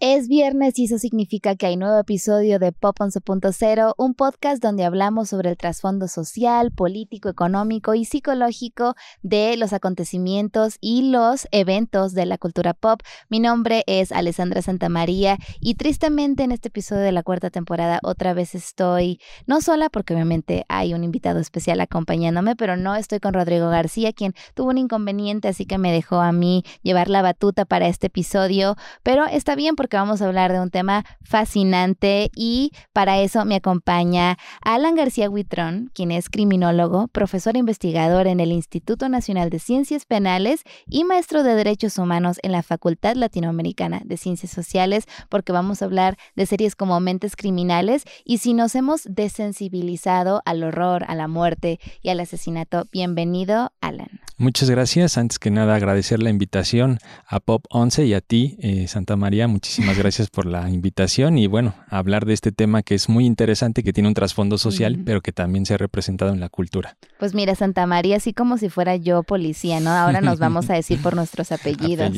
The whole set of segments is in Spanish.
Es viernes y eso significa que hay nuevo episodio de Pop 11.0, un podcast donde hablamos sobre el trasfondo social, político, económico y psicológico de los acontecimientos y los eventos de la cultura pop. Mi nombre es Alessandra Santamaría y tristemente en este episodio de la cuarta temporada otra vez estoy no sola porque obviamente hay un invitado especial acompañándome, pero no estoy con Rodrigo García, quien tuvo un inconveniente, así que me dejó a mí llevar la batuta para este episodio, pero está bien porque vamos a hablar de un tema fascinante y para eso me acompaña Alan García Huitrón, quien es criminólogo, profesor investigador en el Instituto Nacional de Ciencias Penales y maestro de Derechos Humanos en la Facultad Latinoamericana de Ciencias Sociales, porque vamos a hablar de series como Mentes Criminales y si nos hemos desensibilizado al horror, a la muerte y al asesinato. Bienvenido, Alan. Muchas gracias. Antes que nada, agradecer la invitación a Pop 11 y a ti, eh, Santa María. Muchísimas gracias por la invitación y bueno, hablar de este tema que es muy interesante, que tiene un trasfondo social, pero que también se ha representado en la cultura. Pues mira, Santa María, así como si fuera yo policía, ¿no? Ahora nos vamos a decir por nuestros apellidos.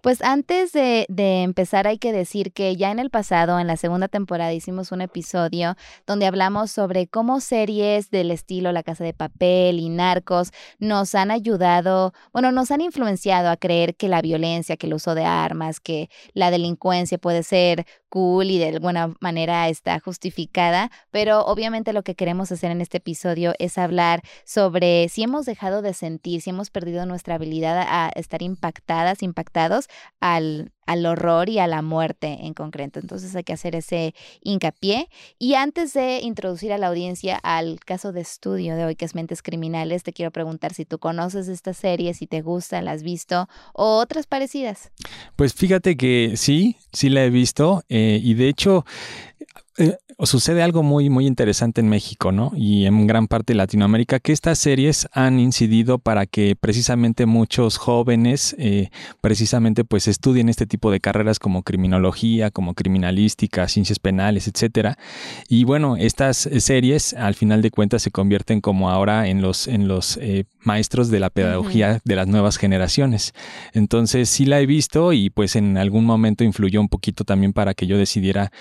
Pues antes de, de empezar hay que decir que ya en el pasado, en la segunda temporada, hicimos un episodio donde hablamos sobre cómo series del estilo La Casa de Papel y Narcos nos han ayudado bueno, nos han influenciado a creer que la violencia, que el uso de armas, que la delincuencia puede ser cool y de alguna manera está justificada, pero obviamente lo que queremos hacer en este episodio es hablar sobre si hemos dejado de sentir, si hemos perdido nuestra habilidad a estar impactadas, impactados al, al horror y a la muerte en concreto. Entonces hay que hacer ese hincapié. Y antes de introducir a la audiencia al caso de estudio de hoy, que es Mentes Criminales, te quiero preguntar si tú conoces esta serie, si te gusta, la has visto o otras parecidas. Pues fíjate que sí, sí la he visto. Eh, y de hecho, eh, sucede algo muy, muy interesante en México, ¿no? Y en gran parte de Latinoamérica, que estas series han incidido para que precisamente muchos jóvenes, eh, precisamente pues estudien este tipo de carreras como criminología, como criminalística, ciencias penales, etcétera. Y bueno, estas series al final de cuentas se convierten como ahora en los, en los eh, maestros de la pedagogía de las nuevas generaciones. Entonces sí la he visto y pues en algún momento influyó un poquito también para que yo decidiera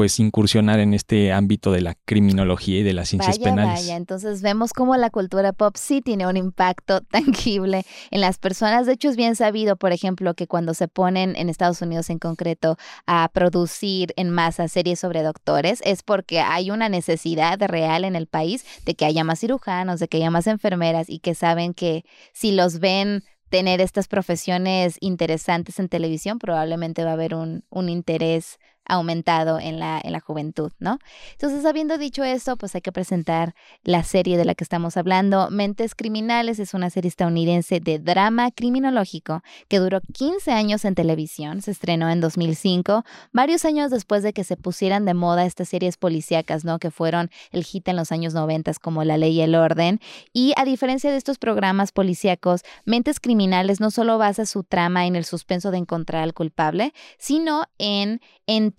pues incursionar en este ámbito de la criminología y de las ciencias penales. Vaya, entonces vemos cómo la cultura pop sí tiene un impacto tangible en las personas. De hecho, es bien sabido, por ejemplo, que cuando se ponen en Estados Unidos en concreto a producir en masa series sobre doctores, es porque hay una necesidad real en el país de que haya más cirujanos, de que haya más enfermeras y que saben que si los ven tener estas profesiones interesantes en televisión, probablemente va a haber un, un interés aumentado en la, en la juventud, ¿no? Entonces, habiendo dicho esto, pues hay que presentar la serie de la que estamos hablando. Mentes Criminales es una serie estadounidense de drama criminológico que duró 15 años en televisión, se estrenó en 2005, varios años después de que se pusieran de moda estas series policíacas, ¿no? Que fueron el hit en los años 90 como La Ley y el Orden. Y a diferencia de estos programas policíacos, Mentes Criminales no solo basa su trama en el suspenso de encontrar al culpable, sino en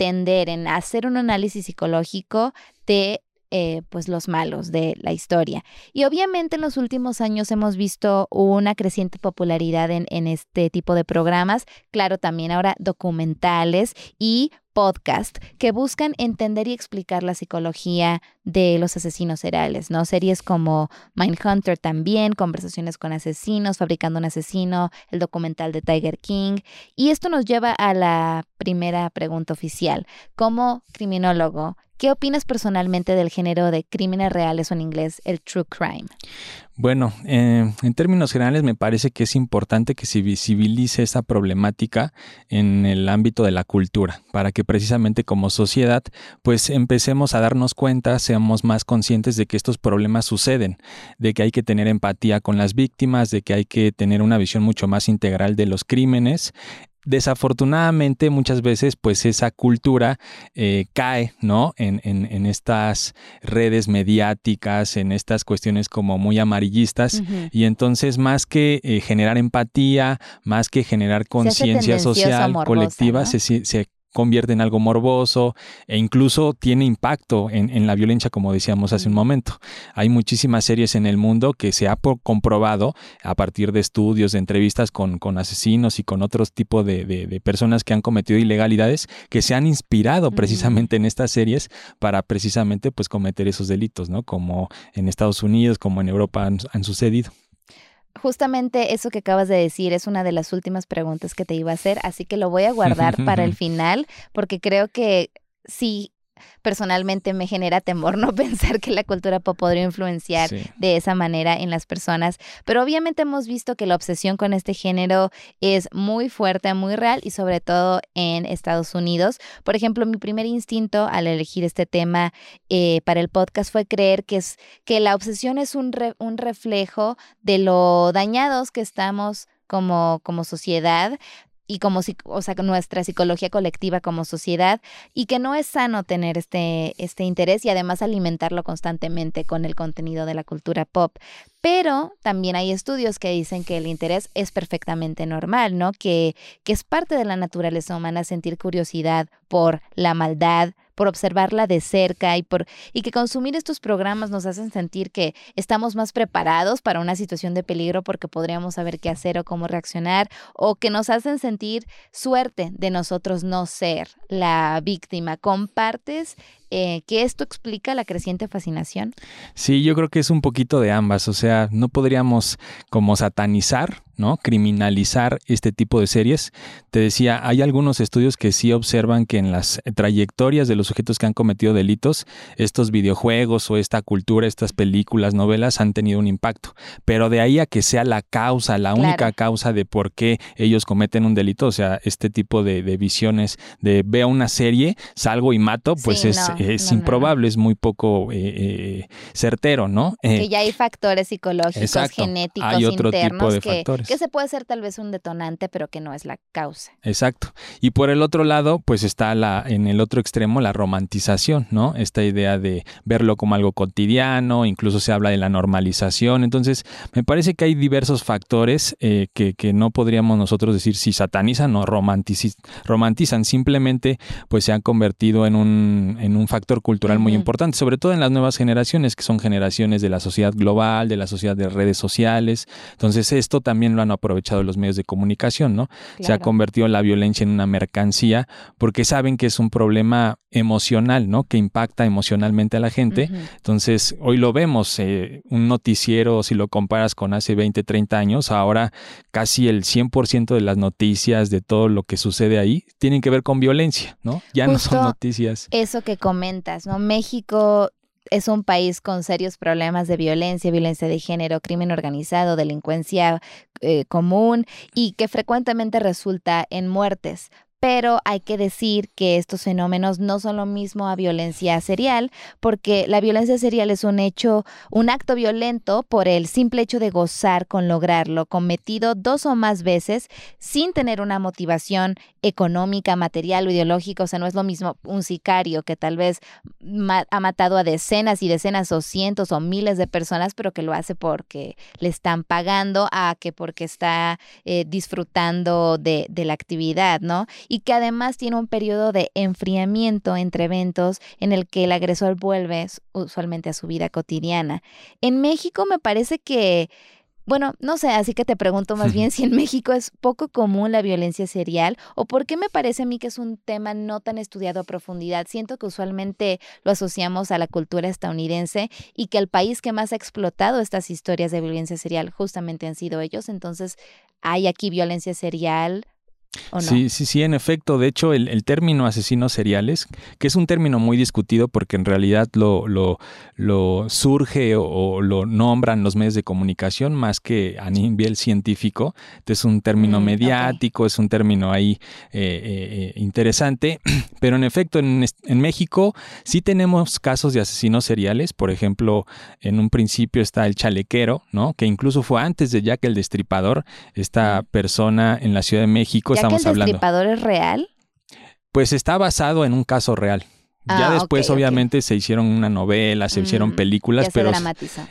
entender, en hacer un análisis psicológico de eh, pues los malos de la historia. Y obviamente en los últimos años hemos visto una creciente popularidad en, en este tipo de programas, claro, también ahora documentales y podcast que buscan entender y explicar la psicología de los asesinos seriales, ¿no? Series como Mindhunter también, Conversaciones con asesinos, Fabricando un asesino, el documental de Tiger King. Y esto nos lleva a la primera pregunta oficial. Como criminólogo, ¿Qué opinas personalmente del género de crímenes reales o en inglés el true crime? Bueno, eh, en términos generales me parece que es importante que se visibilice esta problemática en el ámbito de la cultura, para que precisamente como sociedad pues empecemos a darnos cuenta, seamos más conscientes de que estos problemas suceden, de que hay que tener empatía con las víctimas, de que hay que tener una visión mucho más integral de los crímenes desafortunadamente muchas veces pues esa cultura eh, cae no en, en, estas redes mediáticas en estas cuestiones como muy amarillistas y entonces más que eh, generar empatía más que generar conciencia social colectiva se, se convierte en algo morboso e incluso tiene impacto en, la violencia, como decíamos hace un momento. Hay muchísimas series en el mundo que se ha comprobado a partir de estudios, de entrevistas con, asesinos y con otros tipos de, personas que han cometido ilegalidades que se han inspirado precisamente en estas series para precisamente pues cometer esos delitos, ¿no? Como en Estados Unidos, como en Europa han sucedido. Justamente eso que acabas de decir es una de las últimas preguntas que te iba a hacer, así que lo voy a guardar para el final porque creo que sí personalmente me genera temor no pensar que la cultura pop podría influenciar de esa manera en las personas, pero obviamente hemos visto que la obsesión con este género es muy fuerte, muy real y sobre todo en Estados Unidos. Por ejemplo, mi primer instinto al elegir este tema eh, para el podcast fue creer que, es, que la obsesión es un, un reflejo de lo dañados que estamos como, como sociedad, y como o sea, nuestra psicología colectiva como sociedad y que no es sano tener este, este interés y además alimentarlo constantemente con el contenido de la cultura pop. Pero también hay estudios que dicen que el interés es perfectamente normal, ¿no? Que, que es parte de la naturaleza humana sentir curiosidad por la maldad, por observarla de cerca y por y que consumir estos programas nos hacen sentir que estamos más preparados para una situación de peligro porque podríamos saber qué hacer o cómo reaccionar o que nos hacen sentir suerte de nosotros no ser la víctima. ¿Compartes eh, que esto explica la creciente fascinación? Sí, yo creo que es un poquito de ambas, o sea, no podríamos como satanizar ¿no? Criminalizar este tipo de series. Te decía, hay algunos estudios que sí observan que en las trayectorias de los sujetos que han cometido delitos, estos videojuegos o esta cultura, estas películas, novelas han tenido un impacto. Pero de ahí a que sea la causa, la única causa de por qué ellos cometen un delito, o sea, este tipo de, visiones de veo una serie, salgo y mato, pues es, improbable, es muy poco eh, eh, certero, ¿no? que ya hay factores psicológicos, genéticos, hay otro internos tipo de que, factores que se puede ser tal vez un detonante, pero que no es la causa. Exacto. Y por el otro lado, pues está la, en el otro extremo la romantización, ¿no? Esta idea de verlo como algo cotidiano, incluso se habla de la normalización. Entonces, me parece que hay diversos factores eh, que, que, no podríamos nosotros decir si satanizan o romantizan. Simplemente, pues se han convertido en un, en un factor cultural muy importante, sobre todo en las nuevas generaciones, que son generaciones de la sociedad global, de la sociedad de redes sociales. Entonces, esto también lo han aprovechado los medios de comunicación, ¿no? Se ha convertido la violencia en una mercancía porque saben que es un problema emocional, ¿no? Que impacta emocionalmente a la gente. Entonces, hoy lo vemos, eh, un noticiero, si lo comparas con hace 20, 30 años, ahora casi el 100% de las noticias, de todo lo que sucede ahí, tienen que ver con violencia, ¿no? Ya no son noticias. Eso que comentas, ¿no? México es un país con serios problemas de violencia, violencia de género, crimen organizado, delincuencia eh, común y que frecuentemente resulta en muertes pero hay que decir que estos fenómenos no son lo mismo a violencia serial, porque la violencia serial es un hecho, un acto violento por el simple hecho de gozar con lograrlo, cometido dos o más veces sin tener una motivación económica, material o ideológica. O sea, no es lo mismo un sicario que tal vez ha matado a decenas y decenas o cientos o miles de personas, pero que lo hace porque le están pagando, a que porque está eh, disfrutando de, de la actividad, ¿no? Y que además tiene un periodo de enfriamiento entre eventos en el que el agresor vuelve usualmente a su vida cotidiana. En México me parece que bueno, no sé, así que te pregunto más bien si en México es poco común la violencia serial o por qué me parece a mí que es un tema no tan estudiado a profundidad. Siento que usualmente lo asociamos a la cultura estadounidense y que el país que más ha explotado estas historias de violencia serial justamente han sido ellos. Entonces, ¿hay aquí violencia serial Sí, sí, sí, en efecto. De hecho, el, término asesinos seriales, que es un término muy discutido porque en realidad lo, lo, lo surge o, lo nombran los medios de comunicación más que a nivel científico. es un término mm, mediático, es un término ahí eh, eh, eh, interesante. Pero en efecto, en, en México sí tenemos casos de asesinos seriales. Por ejemplo, en un principio está el chalequero, ¿no? Que incluso fue antes de Jack el Destripador, esta persona en la Ciudad de México estamos que el destripador es real? Pues está basado en un caso real. ya ah, después, obviamente, se hicieron una novela, se hicieron mm, películas, pero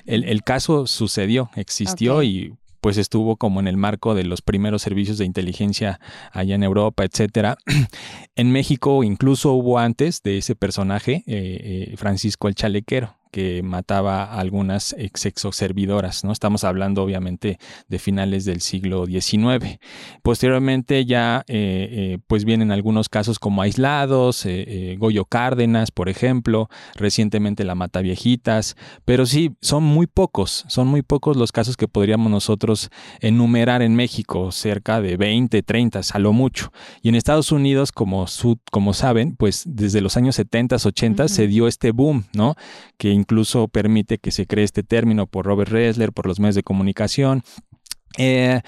el, el, caso sucedió, existió y pues estuvo como en el marco de los primeros servicios de inteligencia allá en Europa, etcétera. en México incluso hubo antes de ese personaje, eh, Francisco el Chalequero que mataba a algunas exoservidoras, ¿no? Estamos hablando obviamente de finales del siglo XIX. Posteriormente ya eh, eh, pues vienen algunos casos como aislados, eh, Goyo Cárdenas, por ejemplo, recientemente la Mata Viejitas, pero sí, son muy pocos, son muy pocos los casos que podríamos nosotros enumerar en México, cerca de 20, 30, a lo mucho. Y en Estados Unidos, como, como saben, pues desde los años 70, 80 se dio este boom, ¿no? Que incluso permite que se cree este término por Robert Ressler, por los medios de comunicación. Eh,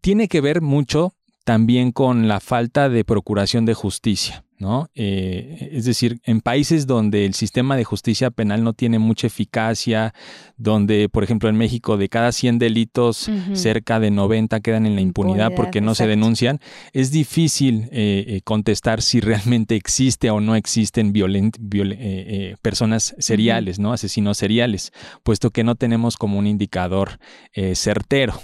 tiene que ver mucho también con la falta de procuración de justicia. ¿No? Eh, es decir, en países donde el sistema de justicia penal no tiene mucha eficacia, donde, por ejemplo, en México de cada 100 delitos, cerca de 90 quedan en la impunidad, porque no se denuncian, es difícil eh, eh, contestar si realmente existe o no existen personas seriales, ¿no? Asesinos seriales, puesto que no tenemos como un indicador certero.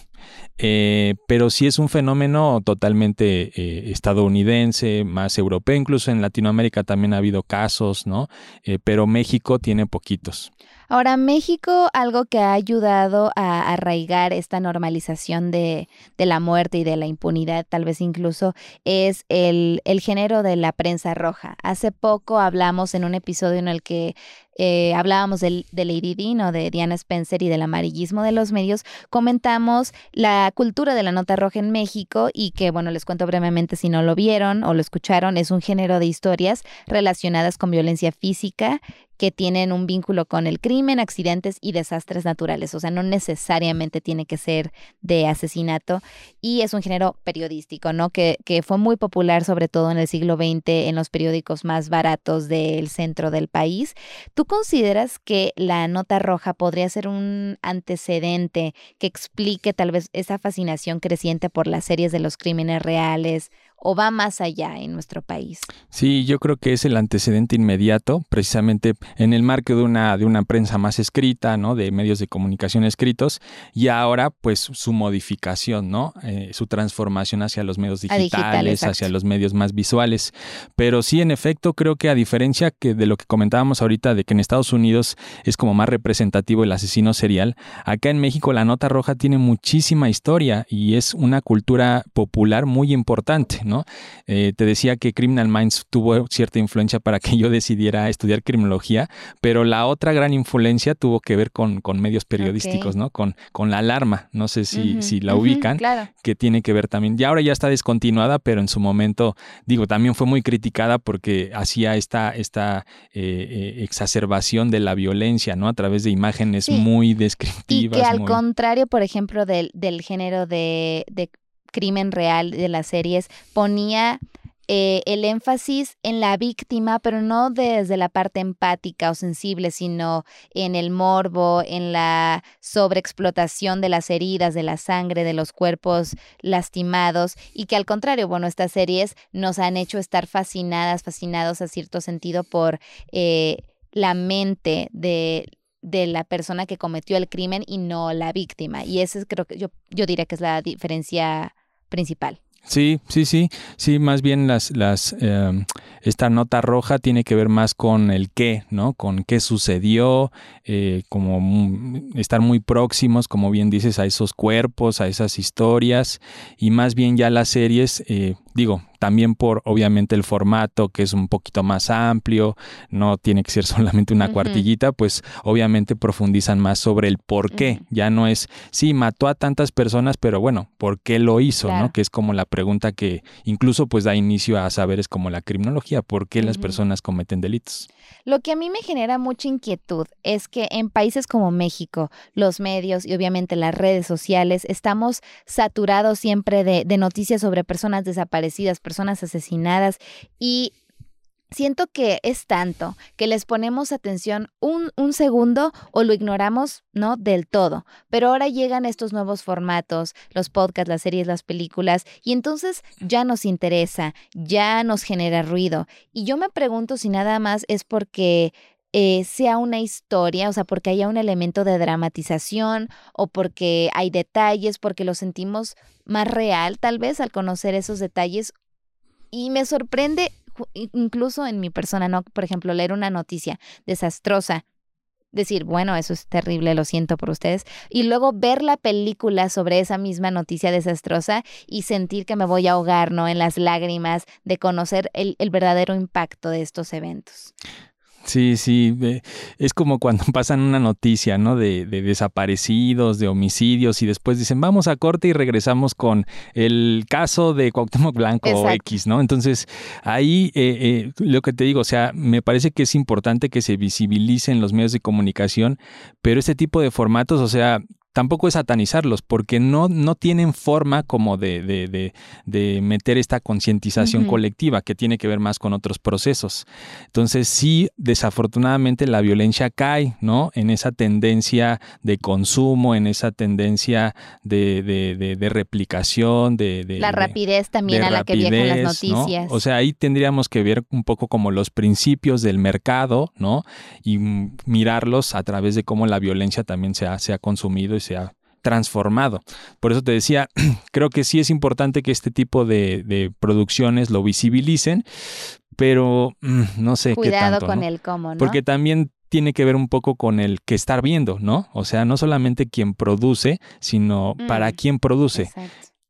Eh, pero sí es un fenómeno totalmente eh, estadounidense, más europeo, incluso en Latinoamérica también ha habido casos, ¿no? Eh, pero México tiene poquitos. Ahora, México, algo que ha ayudado a arraigar esta normalización de, la muerte y de la impunidad, tal vez incluso, es el, el género de la prensa roja. Hace poco hablamos en un episodio en el que eh, hablábamos del, de Lady Dean de Diana Spencer y del amarillismo de los medios, comentamos la cultura de la nota roja en México y que, bueno, les cuento brevemente si no lo vieron o lo escucharon, es un género de historias relacionadas con violencia física que tienen un vínculo con el crimen, accidentes y desastres naturales. O sea, no necesariamente tiene que ser de asesinato. Y es un género periodístico, ¿no? Que, que fue muy popular, sobre todo en el siglo XX, en los periódicos más baratos del centro del país. ¿Tú consideras que la nota roja podría ser un antecedente que explique tal vez esa fascinación creciente por las series de los crímenes reales o va más allá en nuestro país? Sí, yo creo que es el antecedente inmediato, precisamente en el marco de una, de una prensa más escrita, ¿no? De medios de comunicación escritos, y ahora, pues, su modificación, ¿no? Eh, su transformación hacia los medios digitales, hacia los medios más visuales. Pero sí, en efecto, creo que a diferencia que de lo que comentábamos ahorita, de que en Estados Unidos es como más representativo el asesino serial, acá en México la nota roja tiene muchísima historia y es una cultura popular muy importante, eh, te decía que Criminal Minds tuvo cierta influencia para que yo decidiera estudiar criminología, pero la otra gran influencia tuvo que ver con, medios periodísticos, ¿no? Con, con la alarma, no sé si, si la ubican, que tiene que ver también, ya ahora ya está descontinuada, pero en su momento, digo, también fue muy criticada porque hacía esta, esta eh, eh, exacerbación de la violencia, ¿no? A través de imágenes muy descriptivas. Y que al contrario, por ejemplo, del, del género de, de crimen real de las series ponía eh, el énfasis en la víctima, pero no desde la parte empática o sensible, sino en el morbo, en la sobreexplotación de las heridas, de la sangre, de los cuerpos lastimados, y que al contrario, bueno, estas series nos han hecho estar fascinadas, fascinados a cierto sentido por eh, la mente de de la persona que cometió el crimen y no la víctima. Y ese creo que yo, yo diría que es la diferencia principal. Sí, sí, sí, sí, más bien las, las, em, esta nota roja tiene que ver más con el qué, ¿no? Con qué sucedió, eh, como estar muy próximos, como bien dices, a esos cuerpos, a esas historias, y más bien ya las series, eh, digo, también por obviamente el formato que es un poquito más amplio, no tiene que ser solamente una cuartillita, pues obviamente profundizan más sobre el por qué. Ya no es, sí, mató a tantas personas, pero bueno, ¿por qué lo hizo? ¿no? Que es como la pregunta que incluso pues da inicio a saberes como la criminología, ¿por qué las personas cometen delitos? Lo que a mí me genera mucha inquietud es que en países como México, los medios y obviamente las redes sociales estamos saturados siempre de, de noticias sobre personas desaparecidas, personas asesinadas y siento que es tanto que les ponemos atención un, un, segundo o lo ignoramos, ¿no? Del todo. Pero ahora llegan estos nuevos formatos, los podcasts, las series, las películas, y entonces ya nos interesa, ya nos genera ruido. Y yo me pregunto si nada más es porque eh, sea una historia, o sea, porque haya un elemento de dramatización o porque hay detalles, porque lo sentimos más real tal vez al conocer esos detalles. Y me sorprende incluso en mi persona, ¿no? Por ejemplo, leer una noticia desastrosa decir, bueno, eso es terrible, lo siento por ustedes, y luego ver la película sobre esa misma noticia desastrosa y sentir que me voy a ahogar, ¿no? En las lágrimas de conocer el, el verdadero impacto de estos eventos. Sí, sí, es como cuando pasan una noticia, ¿no? De, desaparecidos, de homicidios y después dicen, vamos a corte y regresamos con el caso de Cuauhtémoc Blanco o X, ¿no? Entonces, ahí eh, eh, lo que te digo, o sea, me parece que es importante que se visibilicen los medios de comunicación, pero este tipo de formatos, o sea, tampoco es satanizarlos, porque no, no tienen forma como de, de, de, meter esta concientización colectiva que tiene que ver más con otros procesos. Entonces, sí, desafortunadamente la violencia cae, ¿no? En esa tendencia de consumo, en esa tendencia de, replicación, de, La rapidez también a la que viajan las noticias. O sea, ahí tendríamos que ver un poco como los principios del mercado, ¿no? Y mirarlos a través de cómo la violencia también se ha, se ha consumido se ha transformado. Por eso te decía, creo que sí es importante que este tipo de, producciones lo visibilicen, pero mm, no sé Cuidado qué tanto, con el cómo, ¿no? Porque también tiene que ver un poco con el que estar viendo, ¿no? O sea, no solamente quien produce, sino para mm, quién produce.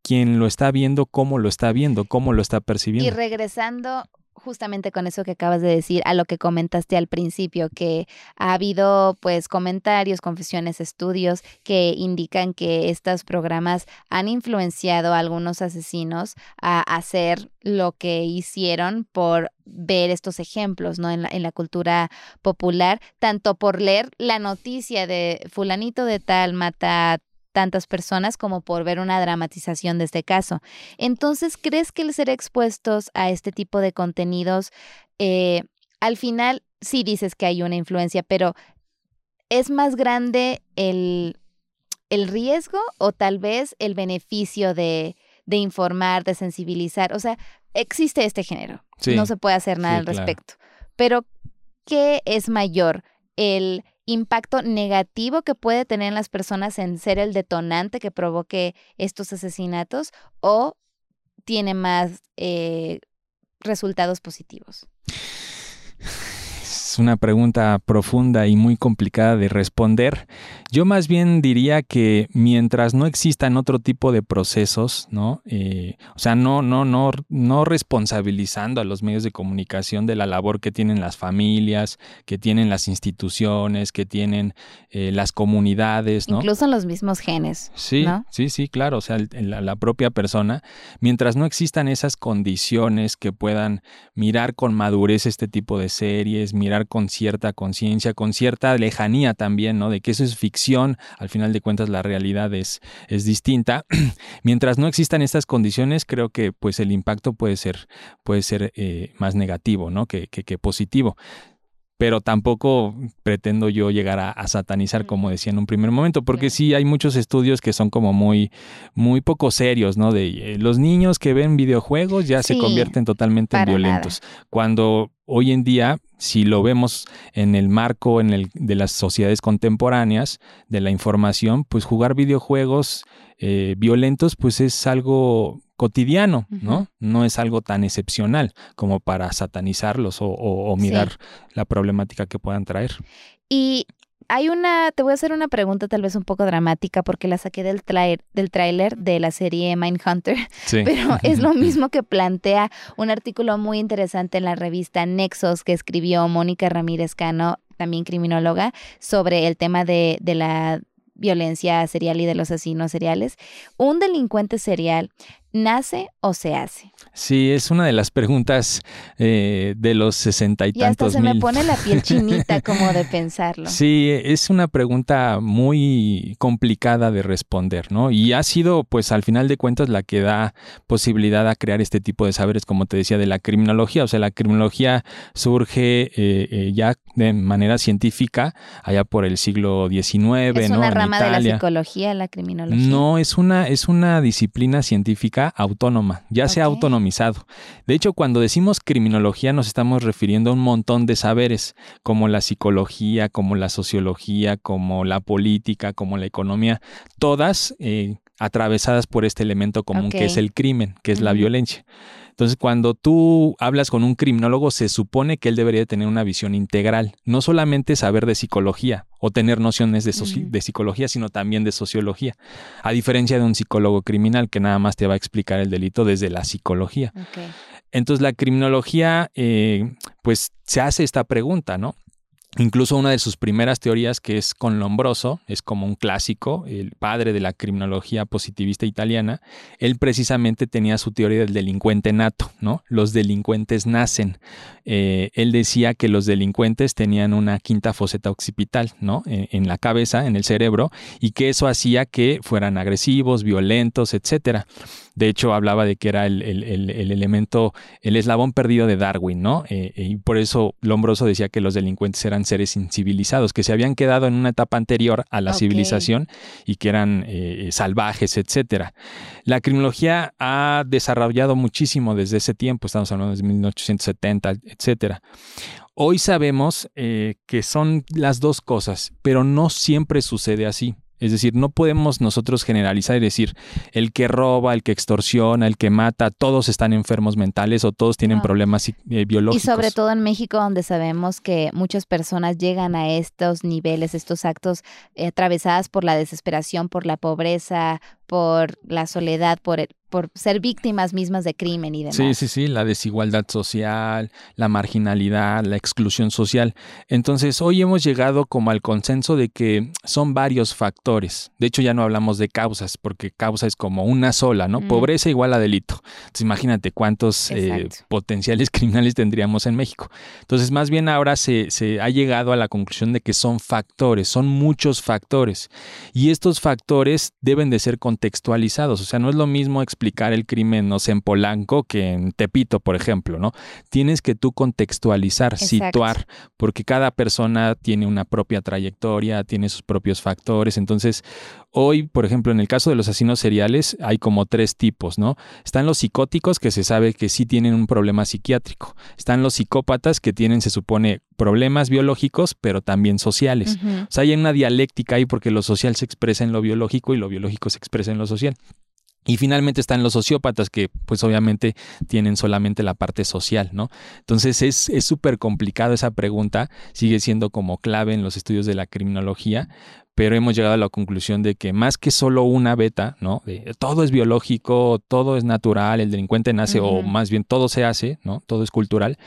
Quien lo está viendo, cómo lo está viendo, cómo lo está percibiendo. Y regresando justamente con eso que acabas de decir, a lo que comentaste al principio, que ha habido pues comentarios, confesiones, estudios que indican que estos programas han influenciado a algunos asesinos a hacer lo que hicieron por ver estos ejemplos, ¿no? En la, en la cultura popular, tanto por leer la noticia de fulanito de tal mata tantas personas como por ver una dramatización de este caso. Entonces, ¿crees que el ser expuestos a este tipo de contenidos, eh, al final sí dices que hay una influencia, pero ¿es más grande el, el riesgo o tal vez el beneficio de, de, informar, de sensibilizar? O sea, existe este género, no se puede hacer nada al respecto, pero ¿qué es mayor? El impacto negativo que puede tener en las personas en ser el detonante que provoque estos asesinatos o tiene más eh, resultados positivos? Es una pregunta profunda y muy complicada de responder. Yo más bien diría que mientras no existan otro tipo de procesos, ¿no? Eh, o sea, no, no, no, no responsabilizando a los medios de comunicación de la labor que tienen las familias, que tienen las instituciones, que tienen eh, las comunidades, ¿no? Incluso los mismos genes. Sí, sí, sí, claro. O sea, la, la propia persona, mientras no existan esas condiciones que puedan mirar con madurez este tipo de series, mirar con cierta conciencia, con cierta lejanía también, ¿no? De que eso es ficción al final de cuentas la realidad es, es distinta. Mientras no existan estas condiciones, creo que pues el impacto puede ser, puede ser eh, más negativo ¿no? que, que, positivo pero tampoco pretendo yo llegar a, satanizar, como decía en un primer momento, porque sí hay muchos estudios que son como muy, muy poco serios, ¿no? De eh, los niños que ven videojuegos ya se convierten totalmente en violentos. Cuando hoy en día, si lo vemos en el marco en el, de las sociedades contemporáneas, de la información, pues jugar videojuegos eh, violentos, pues es algo cotidiano, ¿no? No es algo tan excepcional como para satanizarlos o, mirar la problemática que puedan traer. Y hay una, te voy a hacer una pregunta tal vez un poco dramática porque la saqué del, trailer, del tráiler de la serie Mindhunter, pero es lo mismo que plantea un artículo muy interesante en la revista Nexos que escribió Mónica Ramírez Cano, también criminóloga, sobre el tema de, de la violencia serial y de los asesinos seriales. Un delincuente serial nace o se hace. Sí, es una de las preguntas eh, de los sesenta y, tantos hasta se me pone la piel chinita como de pensarlo. Sí, es una pregunta muy complicada de responder, ¿no? Y ha sido, pues, al final de cuentas, la que da posibilidad a crear este tipo de saberes, como te decía, de la criminología. O sea, la criminología surge eh, eh, ya de manera científica allá por el siglo XIX, ¿Es una rama de la psicología, la criminología? No, es una, es una disciplina científica autónoma, ya se ha autonomizado. De hecho, cuando decimos criminología nos estamos refiriendo a un montón de saberes, como la psicología, como la sociología, como la política, como la economía, todas eh, atravesadas por este elemento común que es el crimen, que es la violencia. Entonces, cuando tú hablas con un criminólogo, se supone que él debería tener una visión integral, no solamente saber de psicología o tener nociones de, de, psicología, sino también de sociología, a diferencia de un psicólogo criminal que nada más te va a explicar el delito desde la psicología. Entonces, la criminología, eh, pues se hace esta pregunta, ¿no? Incluso una de sus primeras teorías, que es con Lombroso, es como un clásico, el padre de la criminología positivista italiana, él precisamente tenía su teoría del delincuente nato, ¿no? Los delincuentes nacen. Eh, él decía que los delincuentes tenían una quinta foseta occipital, ¿no? En, en, la cabeza, en el cerebro, y que eso hacía que fueran agresivos, violentos, etcétera. De hecho, hablaba de que era el, elemento, el eslabón perdido de Darwin, ¿no? Eh, eh, y por eso Lombroso decía que los delincuentes eran seres incivilizados, que se habían quedado en una etapa anterior a la civilización y que eran eh, salvajes, etcétera. La criminología ha desarrollado muchísimo desde ese tiempo, estamos hablando de 1870, etcétera. Hoy sabemos que son las dos cosas, pero no siempre sucede así. Es decir, no podemos nosotros generalizar y decir el que roba, el que extorsiona, el que mata, todos están enfermos mentales o todos tienen problemas eh, biológicos. Y sobre todo en México, donde sabemos que muchas personas llegan a estos niveles, estos actos eh, atravesadas por la desesperación, por la pobreza, por la soledad, por, por ser víctimas mismas de crimen y demás. Sí, sí, sí, la desigualdad social, la marginalidad, la exclusión social. Entonces, hoy hemos llegado como al consenso de que son varios factores. De hecho, ya no hablamos de causas, porque causa es como una sola, ¿no? Pobreza igual a delito. Entonces, imagínate cuántos eh, potenciales criminales tendríamos en México. Entonces, más bien ahora se, se ha llegado a la conclusión de que son factores, son muchos factores. Y estos factores deben de ser contextualizados. O sea, no es lo mismo explicar el crimen, no sé, en Polanco que en Tepito, por ejemplo, ¿no? Tienes que tú contextualizar, situar, porque cada persona tiene una propia trayectoria, tiene sus propios factores. Entonces, hoy, por ejemplo, en el caso de los asesinos seriales, hay como tres tipos, ¿no? Están los psicóticos, que se sabe que sí tienen un problema psiquiátrico. Están los psicópatas, que tienen, se supone, problemas biológicos, pero también sociales. O sea, hay una dialéctica ahí porque lo social se expresa en lo biológico y lo biológico se expresa en lo social. Y finalmente están los sociópatas que pues obviamente tienen solamente la parte social, ¿no? Entonces es súper complicado esa pregunta, sigue siendo como clave en los estudios de la criminología, pero hemos llegado a la conclusión de que más que solo una beta, ¿no? De todo es biológico, todo es natural, el delincuente nace o más bien todo se hace, ¿no? Todo es cultural,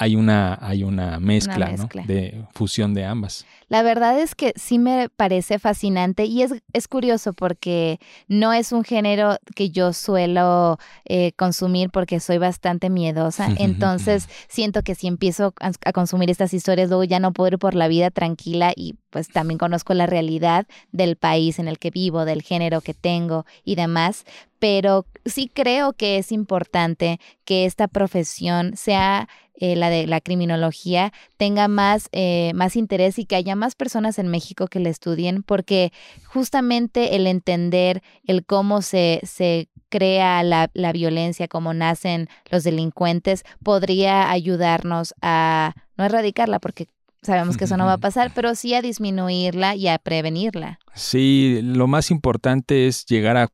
hay una, hay una mezcla, de fusión de ambas. La verdad es que sí me parece fascinante y es, es curioso porque no es un género que yo suelo eh, consumir porque soy bastante miedosa. Entonces siento que si empiezo a, a, consumir estas historias, luego ya no puedo ir por la vida tranquila y pues también conozco la realidad del país en el que vivo, del género que tengo y demás. Pero sí creo que es importante que esta profesión sea eh, la de la criminología, tenga más, eh, más interés y que haya más personas en México que la estudien, porque justamente el entender el cómo se, se crea la, la violencia, cómo nacen los delincuentes, podría ayudarnos a no erradicarla, porque sabemos que eso no va a pasar, pero sí a disminuirla y a prevenirla. Sí, lo más importante es llegar a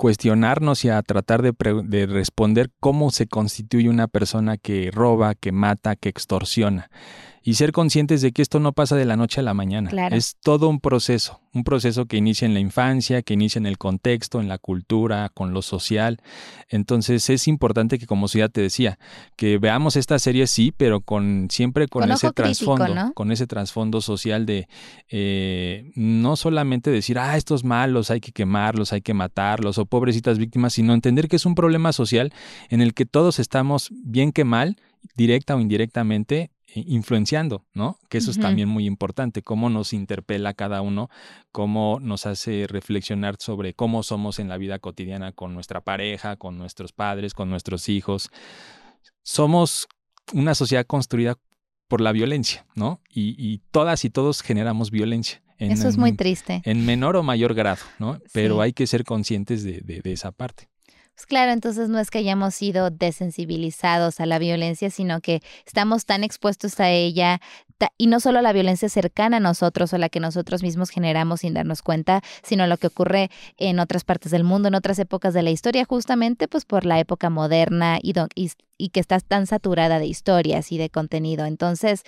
cuestionarnos y a tratar de, de, responder cómo se constituye una persona que roba, que mata, que extorsiona y ser conscientes de que esto no pasa de la noche a la mañana. Es todo un proceso, un proceso que inicia en la infancia, que inicia en el contexto, en la cultura, con lo social. Entonces es importante que como ya te decía, que veamos esta serie sí, pero con siempre con, ese trasfondo, con ese trasfondo social de eh, no solamente decir, ah, estos malos hay que quemarlos, hay que matarlos, o pobrecitas víctimas, sino entender que es un problema social en el que todos estamos bien que mal, directa o indirectamente, influenciando, ¿no? Que eso es también muy importante, cómo nos interpela cada uno, cómo nos hace reflexionar sobre cómo somos en la vida cotidiana con nuestra pareja, con nuestros padres, con nuestros hijos. Somos una sociedad construida por la violencia, ¿no? Y, todas y todos generamos violencia. eso es muy triste. En menor o mayor grado, ¿no? Pero hay que ser conscientes de esa parte. Pues claro, entonces no es que hayamos sido desensibilizados a la violencia, sino que estamos tan expuestos a ella y no solo a la violencia cercana a nosotros o la que nosotros mismos generamos sin darnos cuenta, sino lo que ocurre en otras partes del mundo, en otras épocas de la historia, justamente pues por la época moderna y, y y que está tan saturada de historias y de contenido. Entonces,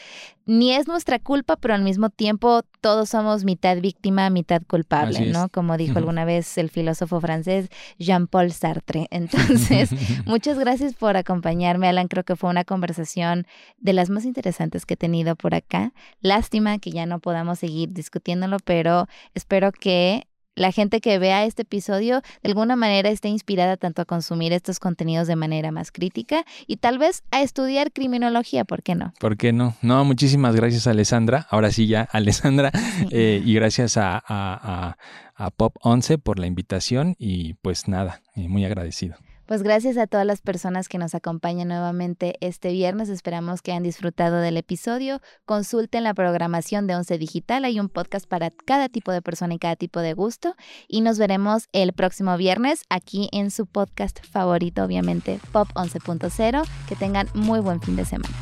ni es nuestra culpa, pero al mismo tiempo todos somos mitad víctima, mitad culpable, ¿no? Como dijo alguna vez el filósofo francés Jean-Paul Sartre. Entonces, muchas gracias por acompañarme, Alan. Creo que fue una conversación de las más interesantes que he tenido por acá. Lástima que ya no podamos seguir discutiéndolo, pero espero que la gente que vea este episodio de alguna manera esté inspirada tanto a consumir estos contenidos de manera más crítica y tal vez a estudiar criminología, ¿por qué no? ¿Por qué no? No, muchísimas gracias Alessandra, ahora sí ya Alessandra, eh, y gracias a, a, a, Pop 11 por la invitación y pues nada, eh, muy agradecido. Pues gracias a todas las personas que nos acompañan nuevamente este viernes. Esperamos que hayan disfrutado del episodio. Consulten la programación de Once Digital. Hay un podcast para cada tipo de persona y cada tipo de gusto. Y nos veremos el próximo viernes aquí en su podcast favorito, obviamente, Pop 11.0. Que tengan muy buen fin de semana.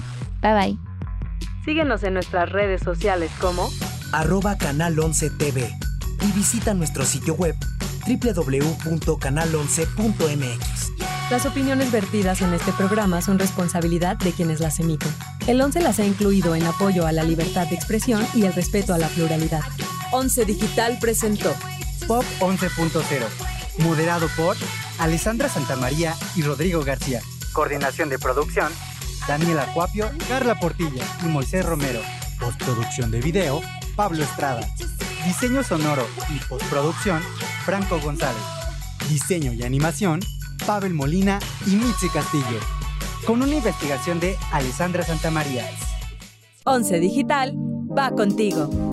Bye bye. Síguenos en nuestras redes sociales como arroba canal 11 TV y visita nuestro sitio web www.canal11.mx. Las opiniones vertidas en este programa son responsabilidad de quienes las emiten. El 11 las ha incluido en apoyo a la libertad de expresión y el respeto a la pluralidad. 11 Digital presentó Pop 11.0, moderado por Alessandra Santamaría y Rodrigo García. Coordinación de producción, Daniel Acuapio, Carla Portilla y Moisés Romero. Postproducción de video, Pablo Estrada. Diseño sonoro y postproducción, Franco González. Diseño y animación, Pavel Molina y Mitzi Castillo. Con una investigación de Alessandra Santamaría. 11 Digital va contigo.